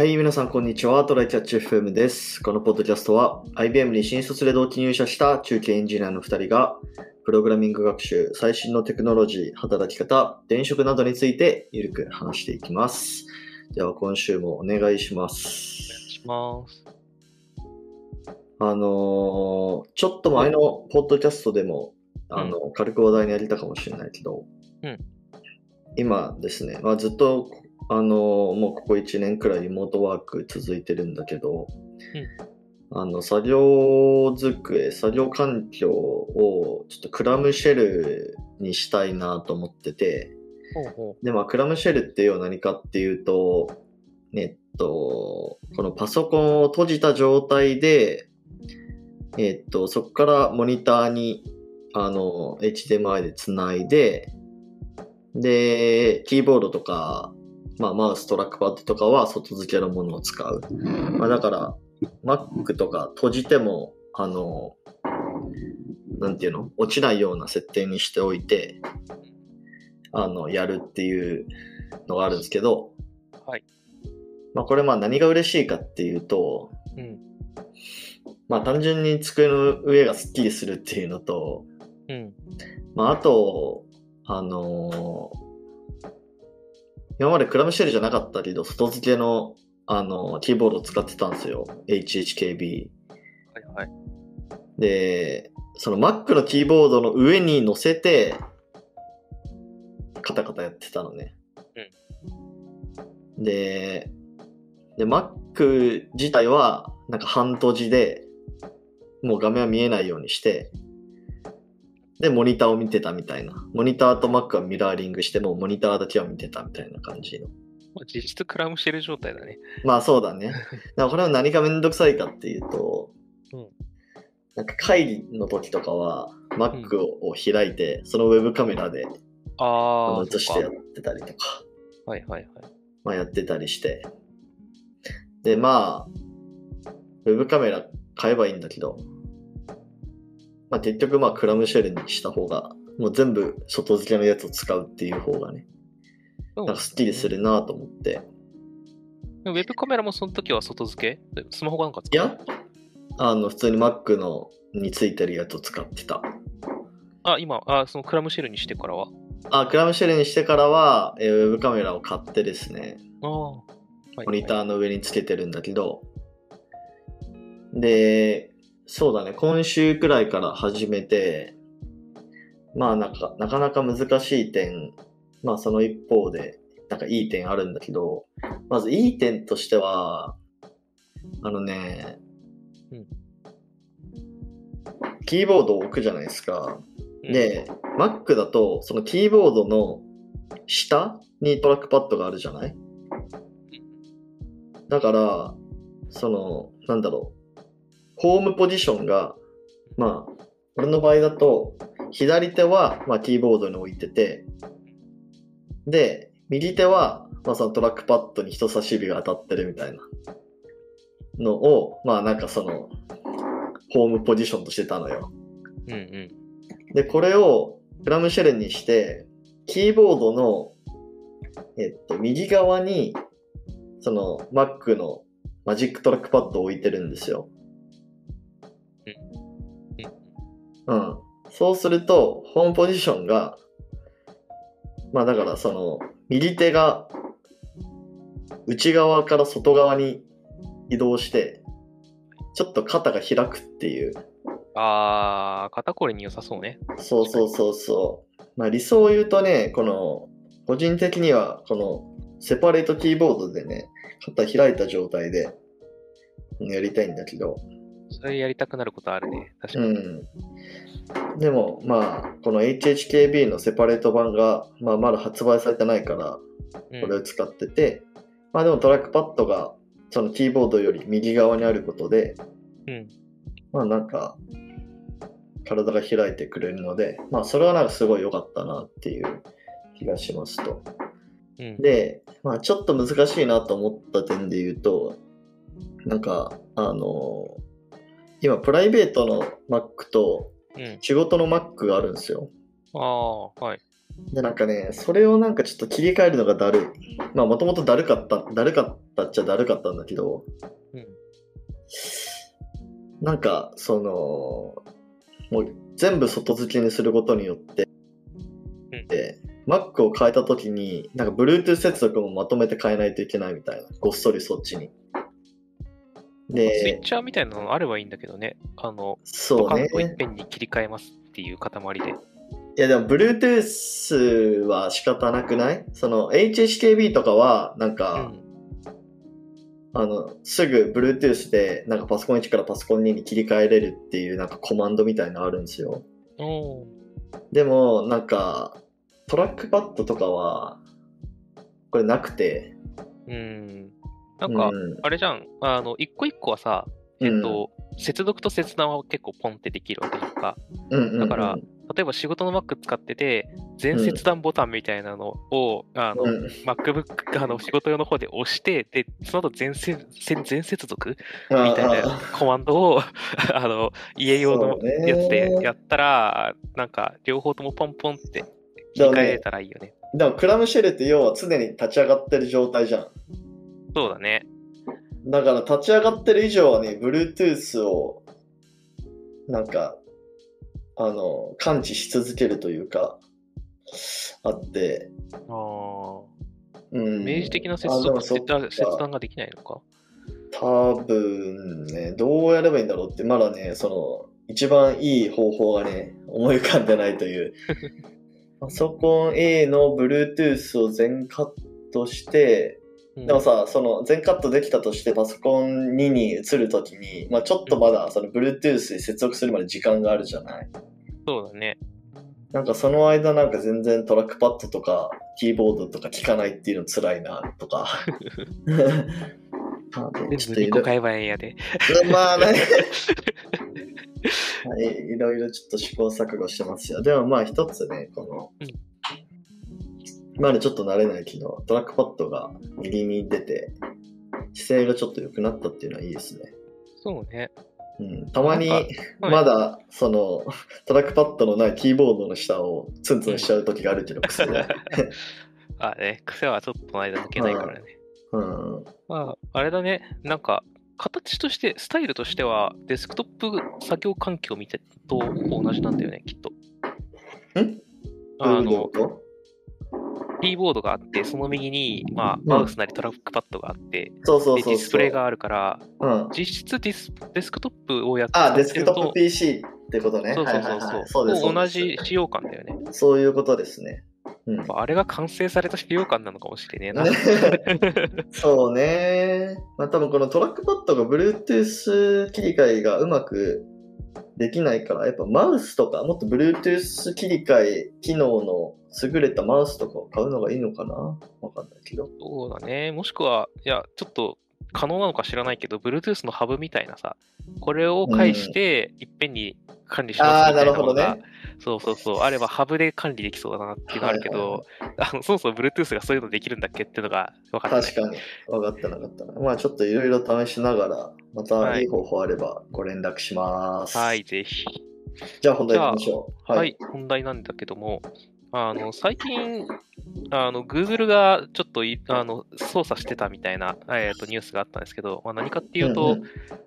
はい、皆さん、こんにちは。トライキャッチ FM です。このポッドキャストは、IBM に新卒で同期入社した中継エンジニアの2人が、プログラミング学習、最新のテクノロジー、働き方、転職などについて、ゆるく話していきます。では、今週もお願いしまお願いす。します。あのーちょっと前のポッドキャストでも、あの、軽く話題にやりたかもしれないけど、うん今ですね、まあ、ずっと、あのーもうここ1年くらいリモートワーク続いてるんだけど、あの、作業机、作業環境をちょっとクラムシェルにしたいなと思ってて、で、まあ、クラムシェルっていうのは何かっていうと、えっと、このパソコンを閉じた状態で、えっと、そこからモニターに、あの、HDMI でつないで、で、キーボードとか、まあ、マウス、トラックパッドとかは外付けのものを使う。まあ、だから、Mac とか閉じても、あの、なんていうの？落ちないような設定にしておいて、あの、やるっていうのがあるんですけど、はい。まあ、これまあ何が嬉しいかっていうと、う。うん。まあ単純に机の上がスッキリするっていうのと、うん。まああと、あのー今までクラムシェルじゃなかったけど、外付けの、あのキーボードを使ってたんですよ。HHKB。はいはい。で、その Mac のキーボードの上に乗せて、カタカタやってたのね。で、で、Mac 自体は、なんか半閉じで、もう画面は見えないようにして、で、モニターを見てたみたいな。モニターと Mac はミラーリングして、もうモニターだけは見てたみたいな感じの。まあ、実質クラムシェル状態だね。まあそうだね。だからこれは何がめんどくさいかっていうと、うんなんか会議の時とかは Mac を開いて、そのウェブカメラで。映してやってたりとか、かはいはいはい。まあやってたりして。で、まあ、ウェブカメラ買えばいいんだけど、まあ結局まあクラムシェルにした方が、もう全部外付けのやつを使うっていう方がね、うんなんかスッキリするなと思って。ウェブカメラもその時は外付け？スマホかなんか使う？いや、あの、普通に Mac のについてるやつを使ってた。あ、今、あ、そのクラムシェルにしてからは？あ、クラムシェルにしてからは、えーウェブカメラを買ってですね、ああ。はいモニターの上につけてるんだけど、で、そうだね、今週くらいから始めて、まあなんか、なかなか難しい点、まあその一方で、なんかいい点あるんだけど、まずいい点としては、あのね、うんキーボードを置くじゃないですか。うん、で、Mac だと、そのキーボードの下にトラックパッドがあるじゃない？だから、その、なんだろう。ホームポジションが、まあ、俺の場合だと、左手は、まあ、キーボードに置いてて、で、右手は、まあ、そのトラックパッドに人差し指が当たってるみたいなのを、まあ、なんかその、ホームポジションとしてたのよ。うんうん。で、これをクラムシェルにして、キーボードの、えっと、右側に、その Mac のマジックトラックパッドを置いてるんですよ。うん。そうすると、ホームポジションが、まあだからその、右手が内側から外側に移動して、ちょっと肩が開くっていうああ、肩こりに良さそうね。そうそうそうそう。まあ理想を言うとね、この、個人的には、この、セパレートキーボードでね、肩開いた状態で、やりたいん。だけど、それやりたくなることあるね。確かに。うん。でも、まあ、この HHKB のセパレート版が、まあ、まだ発売されてないから、うんこれを使ってて、まあでもトラックパッドが、そのキーボードより右側にあることで、うん。まあなんか、体が開いてくれるので、まあそれはなんかすごい良かったなっていう気がしますと。うん。で、まあちょっと難しいなと思った点で言うと、なんか、あの今プライベートの Mac とうん。仕事の Mac があるんですよ。ああ、はい。で、なんかね、それをなんかちょっと切り替えるのがだるい。まあもともとだるかった、だるかったったっちゃだるかったんだけど、うん。なんか、その、もう全部外付けにすることによって、うんで Mac を変えたときに、なんか Bluetooth 接続もまとめて変えないといけないみたいな。ごっそりそっちに。スイッで、チャーみたいなのあればいいんだけどね。あの、そうね。いっぺんに切り替えますっていう塊で。いやでも Bluetooth は仕方なくない？その HHKB とかはなんうか、ん。あの、すぐ Bluetooth でなんかパソコン1からパソコン2に切り替えれるっていうなんかコマンドみたいなのあるんですよ。でもなんかトラックパッドとかはこれなくて。うん。なんか、うんあれじゃん。あの、一個一個はさ、えっと、接続と切断は結構ポンってできるわけじゃんか。うんうんうんだから例えば仕事の Mac 使ってて、全切断ボタンみたいなのを、あの、うん MacBook、あの、仕事用の方で押して、で、その後全せ全全接続あみたいなあコマンドを、あの、家用のやつでやったら、なんか、両方ともポンポンって切り替えれたらいいよね。でもクラムシェルって要は常に立ち上がってる状態じゃん。そうだね。だから立ち上がってる以上はね、Bluetooth をなんか、あの、感知し続けるというか、あって、ああ。うん。明示的な接続切断ができないのか。多分ね、どうやればいいんだろうって、まだね、その、一番いい方法がね、思い浮かんでないという。パソコン A の Bluetooth を全カットして、うんでもさ、その全カットできたとしてパソコン2に移るときに、まあちょっとまだその Bluetooth に接続するまで時間があるじゃない？そうだね。なんかその間なんか全然トラックパッドとかキーボードとか聞かないっていうの辛いなとか。あでちょっといろ全部2個買えばええんやで。まあね。はい、いろいろちょっと試行錯誤してますよ。でもまあ一つね、この、うんまだちょっと慣れないけど、トラックパッドが右に出て、姿勢がちょっと良くなったっていうのはいいですね。そうね。うん、たまに はいまだその トラックパッドのないキーボードの下をツンツンしちゃう時があるけど、癖で。あね、癖はちょっとの間抜けないからね。うん、まあ、あれだね、なんか、形として、スタイルとしては、デスクトップ作業環境みたいと同じなんだよね、きっと。んあのキーボードがあって、その右に、まあ、んマウスなりトラックパッドがあって、で、そうそうそう。ディスプレイがあるから、うん。実質ディスデスクトップをやってあ、デスクトップ PC ってことね。と、そうそうそうはいはいはいそう、同じ使用感だよね。そういうことですね。うんまああれが完成された使用感なのかもしれねえな。ね そうね。まあ多分このトラックパッドが Bluetooth 切り替えがうまくできないから、やっぱマウスとか、もっと Bluetooth 切り替え機能の優れたマウスとかを買うのがいいのかな？わかんないけど。そうだね。もしくは、いや、ちょっと可能なのか知らないけど、Bluetooth のハブみたいなさ、これを介して、いっぺんに管理しますみたいなのが、あーなるほそうそうそう、あればハブで管理できそうだなっていうのあるけど、あのそもそも Bluetooth がそういうのできるんだっけっていうのが分かってない。確かに。分かってなかったな。まあちょっといろいろ試しながら、またいい方法あればご連絡します。はい、ぜひ。じゃあ本題行きましょう。はい、本題なんだけども、あの最近、あの Google がちょっといあの操作してたみたいな、えー、とニュースがあったんですけど、まあ、何かっていうと、うんうん。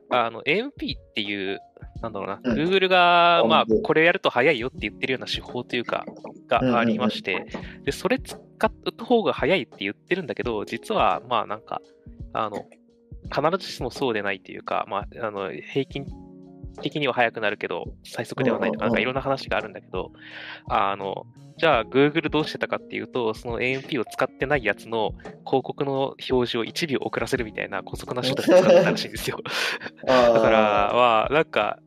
あの AMP っていう、なんだろうな、うん。Google が、まあうん、これやると早いよって言ってるような手法というか、がありまして、でそれ使った方が早いって言ってるんだけど、実は、まあなんか、あの、必ずしもそうでないというか、まあ、あの平均的には速くなるけど、最速ではないとか、うんうんうんなんかいろんな話があるんだけど、あの、じゃあ Google どうしてたかっていうと、その AMP を使ってないやつの広告の表示を1秒遅らせるみたいな高速な手段を使ってたらしいんですよ。だから、まあ、なんか、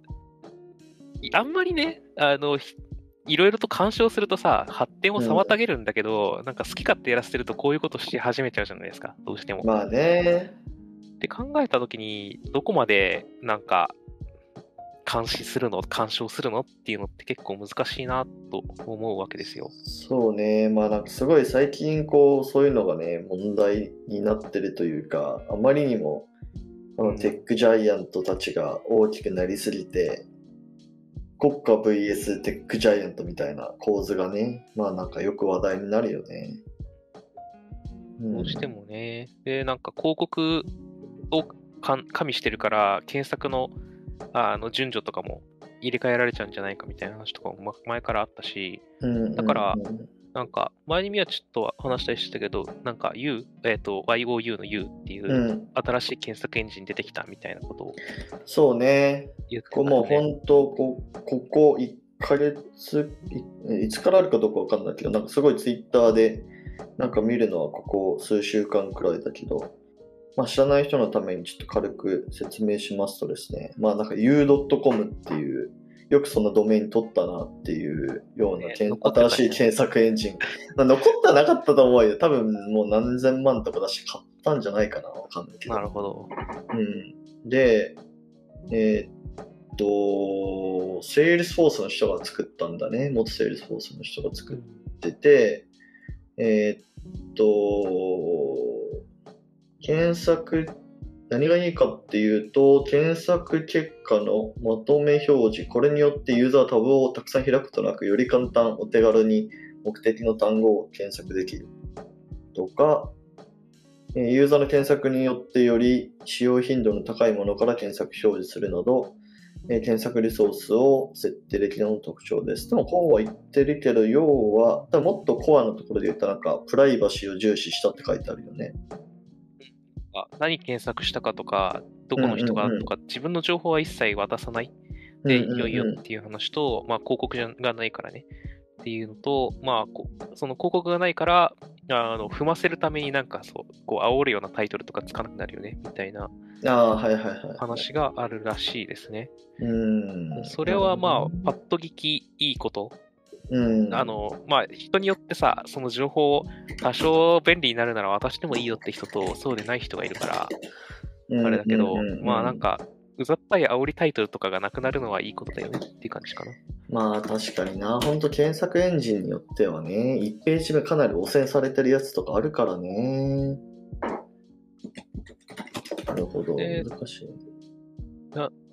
いあんまりね、あの、ひいろいろと干渉するとさ、発展を妨げるんだけど、なんか好き勝手やらせてるとこういうことし始めちゃうじゃないですか、どうしても。まあね。って考えたときに、どこまでなんか、監視するの、干渉するのっていうのって結構難しいなと思うわけですよ。そうね。まあなんかすごい最近こう、そういうのがね、問題になってるというか、あまりにも、このテックジャイアントたちが大きくなりすぎて、国家 VS テックジャイアントみたいな構図がね、まあなんかよく話題になるよね。どうしてもね。で、なんか広告をか加味してるから、検索のああの順序とかも入れ替えられちゃうんじゃないかみたいな話とかもま前からあったし、うんだからうんなんか前にはちょっと話したりしてたけど、なんか U、えっ、と、YOU の U っていううん新しい検索エンジン出てきたみたいなことをそうね。言ってたこれもう。本当こ、ここ1ヶ月、いいつからあるかどうかわかんないけど、なんかすごいツイッターで、なんか見るのはここ数週間くらいだけど、まあ知らない人のためにちょっと軽く説明しますとですね、まあなんか u.com っていう、よくそんなドメイン取ったなっていうようなね新しい検索エンジン。まあ残ってはなかったと思うよ。多分もう何千万とかだし買ったんじゃないかな。わかんないけど。なるほど。うん、で、えーっと、セールスフォースの人が作ったんだね。元セールスフォースの人が作ってて、えーっと、検索、何がいいかっていうと、検索結果のまとめ表示、これによってユーザータブをたくさん開くことなく、より簡単、お手軽に目的の単語を検索できる。とか、ユーザーの検索によってより使用頻度の高いものから検索表示するなど、え検索リソースを設定できるの特徴です。でもこうは言ってるけど、要は、もっとコアのところで言ったらなんか、プライバシーを重視したって書いてあるよね。あ何検索したかとか、どこの人がとか、自分の情報は一切渡さないで、いよいよっていう話と、まあ、広告じゃがないからね。っていうのと、まあ、その広告がないから、あの踏ませるためになんかそう、こう煽るようなタイトルとかつかなくなるよね、みたいなああ、はいはいはい。話があるらしいですね。うん。それはまあ、パッと聞きいいこと。うん、あの、まあ、人によってさ、その情報多少便利になるなら渡してもいいよって人と、そうでない人がいるから、うん、あれだけど、うんうんうんまあなんか、うざったい煽りタイトルとかがなくなるのはいいことだよねっていう感じかな。まあ確かにな、ほんと検索エンジンによってはね、1ページ目かなり汚染されてるやつとかあるからね。なるほど、で難しい。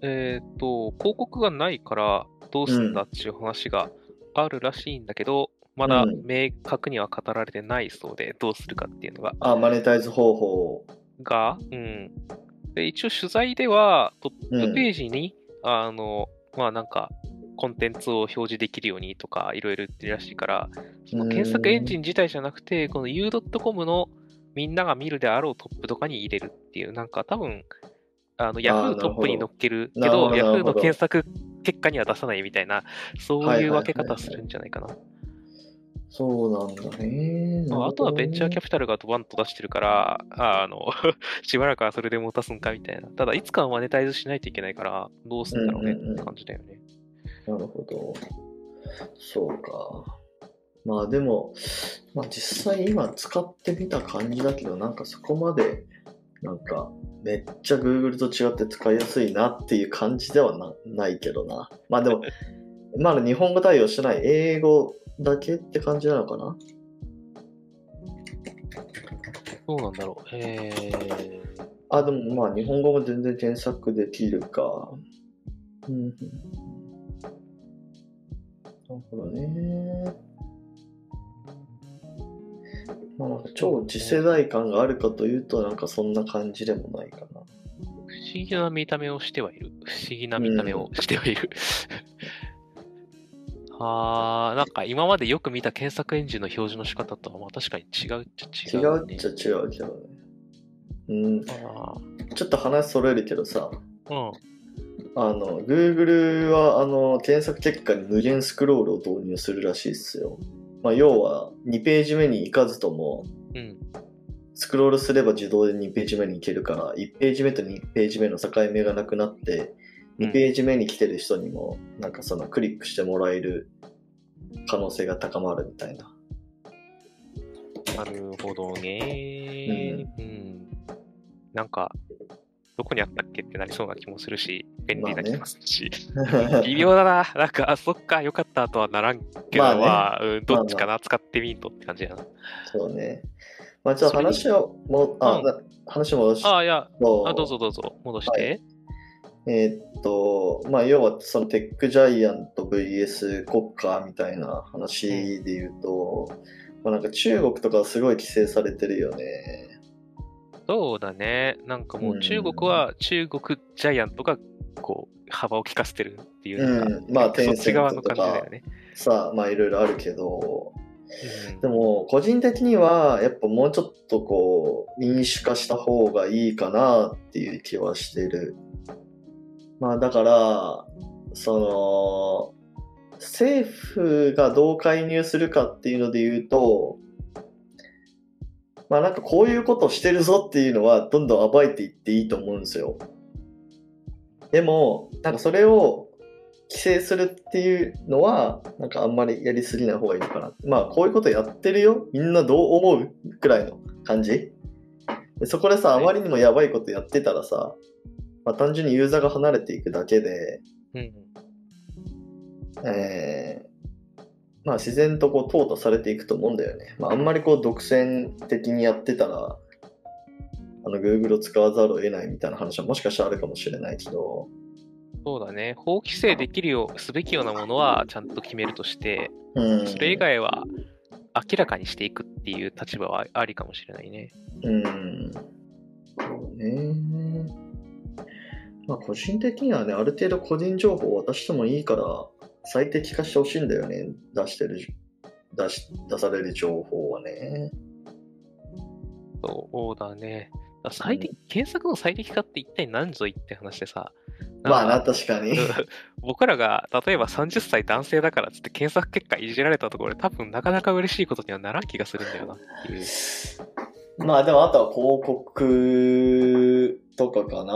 えっ、と、広告がないからどうすんだっていう話があるらしいんだけど、まだうん。明確には語られてないそうで、どうするかっていうのが。あ、マネタイズ方法。が、うん。で、一応取材では、トッうん。プページに、あの、まあなんか、コンテンツを表示できるようにとか、いろいろ言ってるらしいから、その検索エンジン自体じゃなくて、この u.com のみんなが見るであろうトップとかに入れるっていう、なんか多分、あの、な Yahoo トップに載っけるけど、Yahoo の検索結果には出さないみたいな、そうはいう分け方するんじゃないかな。そうなんだね。まあ、あとはベンチャーキャピピタルがドバンと出してるから、あの、しばらくはそれで持たすんかみたいな。ただ、いつかはマネタイズしないといけないから、どうすんだろうねうんうんうんって感じだよね。なるほど。そうか。まあでも、まあ実際今使ってみた感じだけど、なんかそこまで、なんか、めっちゃ Google と違って使いやすいなっていう感じではなないけどな。まあでも、まだ日本語対応してない英語だけって感じなのかな？どうなんだろう。えー、あ、でもまあ日本語も全然検索できるか。うん。なるほどね。まあなんか超次世代感があるかというとなんかそんな感じでもないかな。不思議な見た目をしてはいる。不思議な見た目をしてはいる。あー、なんか今までよく見た検索エンジンの表示の仕方とはまあ確かに違うっちゃ違違う、ね。うっちゃ違うけどね。うん。あちょっと話それるけどさ、ーうん。あの、Google はあの検索結果に無限スクロールを導入するらしいっすよ。まあ要は2ページ目に行かずともうん。スクロールすれば自動で2ページ目に行けるから、1ページ目と2ページ目の境目がなくなって、うん2ページ目に来てる人にも、なんかそのクリックしてもらえる可能性が高まるみたいな。なるほどね、うん。なんか、どこにあったっけってなりそうな気もするし、便利な気もするし。微妙だな。なんか、あ、そっか、よかったとはならんけど、まあまあ、ねうん、どっちかな、使ってみんとって感じやな。そうね。まあ、ちょっと話をも、あ、うんな話戻しああ、いや、とあどうぞどうぞ、戻して。えーっと、まあ、要はそのテックジャイアント VS 国家みたいな話で言うと、まあ、なんか中国とかはすごい規制されてるよね。そうだね。なんかもう中国は中国ジャイアントがこう幅を利かせてるっていううなんまあ、そテンセンっち側のトとか感じだよね。さあ、まあいろいろあるけど、うんでも個人的にはやっぱもうちょっとこう民主化した方がいいかなっていう気はしてる。まあだから、その、政府がどう介入するかっていうので言うと、まあなんかこういうことしてるぞっていうのはどんどん暴いていっていいと思うんですよ。でも、なんかそれを規制するっていうのは、なんかあんまりやりすぎない方がいいのかな。まあこういうことやってるよ。みんなどう思うくらいの感じ。でそこでさ、あまりにもやばいことやってたらさ、まあ単純にユーザーが離れていくだけで、うんえーまあ自然とこう淘汰されていくと思うんだよね。まああんまりこう独占的にやってたら、あの Google を使わざるを得ないみたいな話はもしかしたらあるかもしれないけど、そうだね。法規制できるよう、すべきようなものはちゃんと決めるとして、うん。それ以外は明らかにしていくっていう立場はありかもしれないね。うん。そうね。まあ個人的にはね、ある程度個人情報を渡してもいいから、最適化してほしいんだよね。出してる、出し、出される情報はね。そうだね。だ最適検索の最適化って一体何ぞいって話でさ。まあな、確かに。僕らが例えば30歳男性だからっつって検索結果いじられたところで多分なかなか嬉しいことにはならん気がするんだよなっていう。まあでもあとは広告とかかな。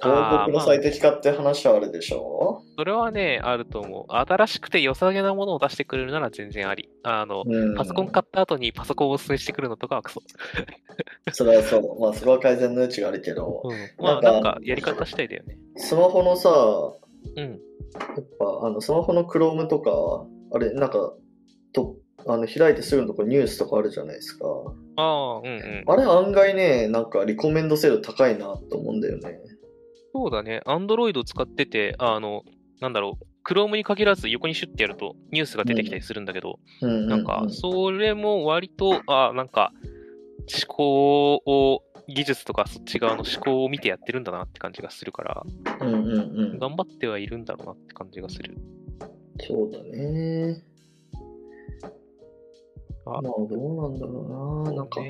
広告の最適化って話はあるでしょ、それはね、あると思う。新しくて良さげなものを出してくれるなら全然あり。あの、うん、パソコン買った後にパソコンをお勧めしてくるのとかはクソ。それはそう。まあそれは改善の余地があるけど、うん。まあなんんかやり方次第だよね。スマホのさ、うん。やっぱあのスマホの Chrome とか、あれ、なんか、とあの開いてすぐのとこニュースとかあるじゃないですか。ああ、うんうん。あれ案外ね、なんかリコメンド精度高いなと思うんだよね。そうだね。Android 使ってて、あの、なんだろう。Chrome に限らず横にシュッてやるとニュースが出てきたりするんだけど、うんなんか、それも割と、あなんか、思考を、技術とかそっち側の思考を見てやってるんだなって感じがするから、うんうんうん。頑張ってはいるんだろうなって感じがする。そうだね。あまあどうなんだろうな。なんか、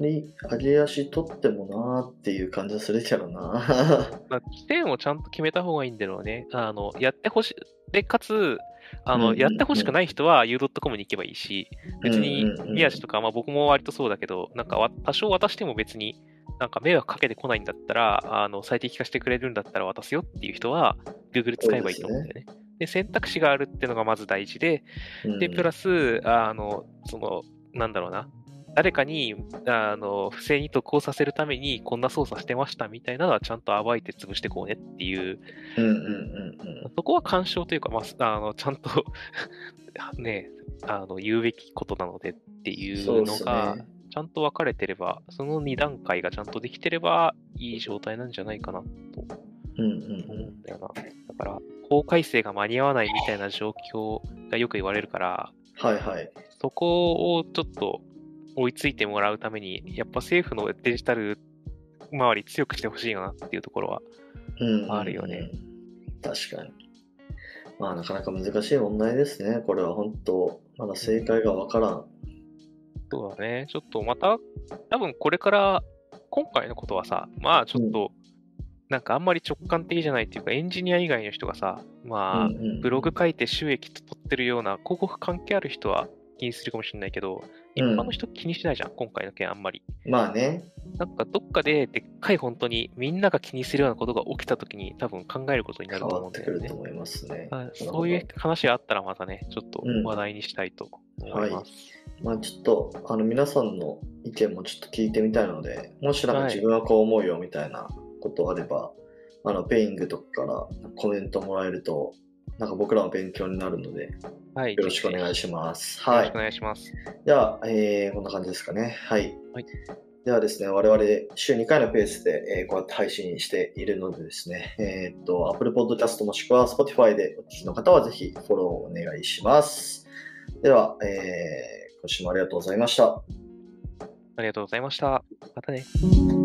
上げ足取ってもなーっていう感じはするけどな。まあ、起点をちゃんと決めた方がいいんだろうね。あの、やってほしい。で、かつ、あの、うんうんうんやってほしくない人は u.com に行けばいいし、別に宮地とか、まあ僕も割とそうだけど、なんかわ多少渡しても別に、なんか迷惑かけてこないんだったら、あの、最適化してくれるんだったら渡すよっていう人は、Google 使えばいいと思うんだよね。で選択肢があるっていうのがまず大事で、で、プラス、ス、あの、その、なんだろうな、誰かに、あの、不正に渡航させるために、こんな操作してましたみたいなのは、ちゃんと暴いて潰してこうねっていう、うんうんうんうん。そこは干渉というか、まあ、あの、ちゃんと ね、あの、言うべきことなのでっていうのが、ね。ちゃんと分かれてれば、その2段階がちゃんとできてれば、いい状態なんじゃないかなとうんうん思うんだよな。だから、法改正が間に合わないみたいな状況がよく言われるから、はいはい。そこをちょっと追いついてもらうために、やっぱ政府のデジタル周り強くしてほしいなっていうところは、うんうんうんあるよね。確かに。まあなかなか難しい問題ですね。これは本当、まだ正解がわからん。そうだね。ちょっとまた、多分これから、今回のことはさ、まあちょっと、なんかあんまり直感的じゃないっていうか、エンジニア以外の人がさ、まあ、うんうんブログ書いて収益取ってるような広告関係ある人は気にするかもしれないけど、一般の人気にしないじゃん、今回の件あんまり。まあね。なんかどっかででっかい本当にみんなが気にするようなことが起きたときに多分考えることにな変ると思うんだよね。と思いますね。はいそういう話があったらまたね、ちょっとうん話題にしたいと思います。まあちょっと、あの皆さんの意見もちょっと聞いてみたいので、もしなんかはい自分はこう思うよみたいなことあれば、あの、ペイングとかからコメントもらえると、なんか僕らの勉強になるので、はい。よろしくお願いしします。ます。よろしくおはい。願いします。では、えーこんな感じですかね。はい。はいではですね、我々週2回のペースで、えーこうやって配信しているのでですね、えーっと、Apple Podcast もしくは Spotify でお聞きの方はぜひフォローお願いします。では、えー今週もありがとうございました。ありがとうございました。またね。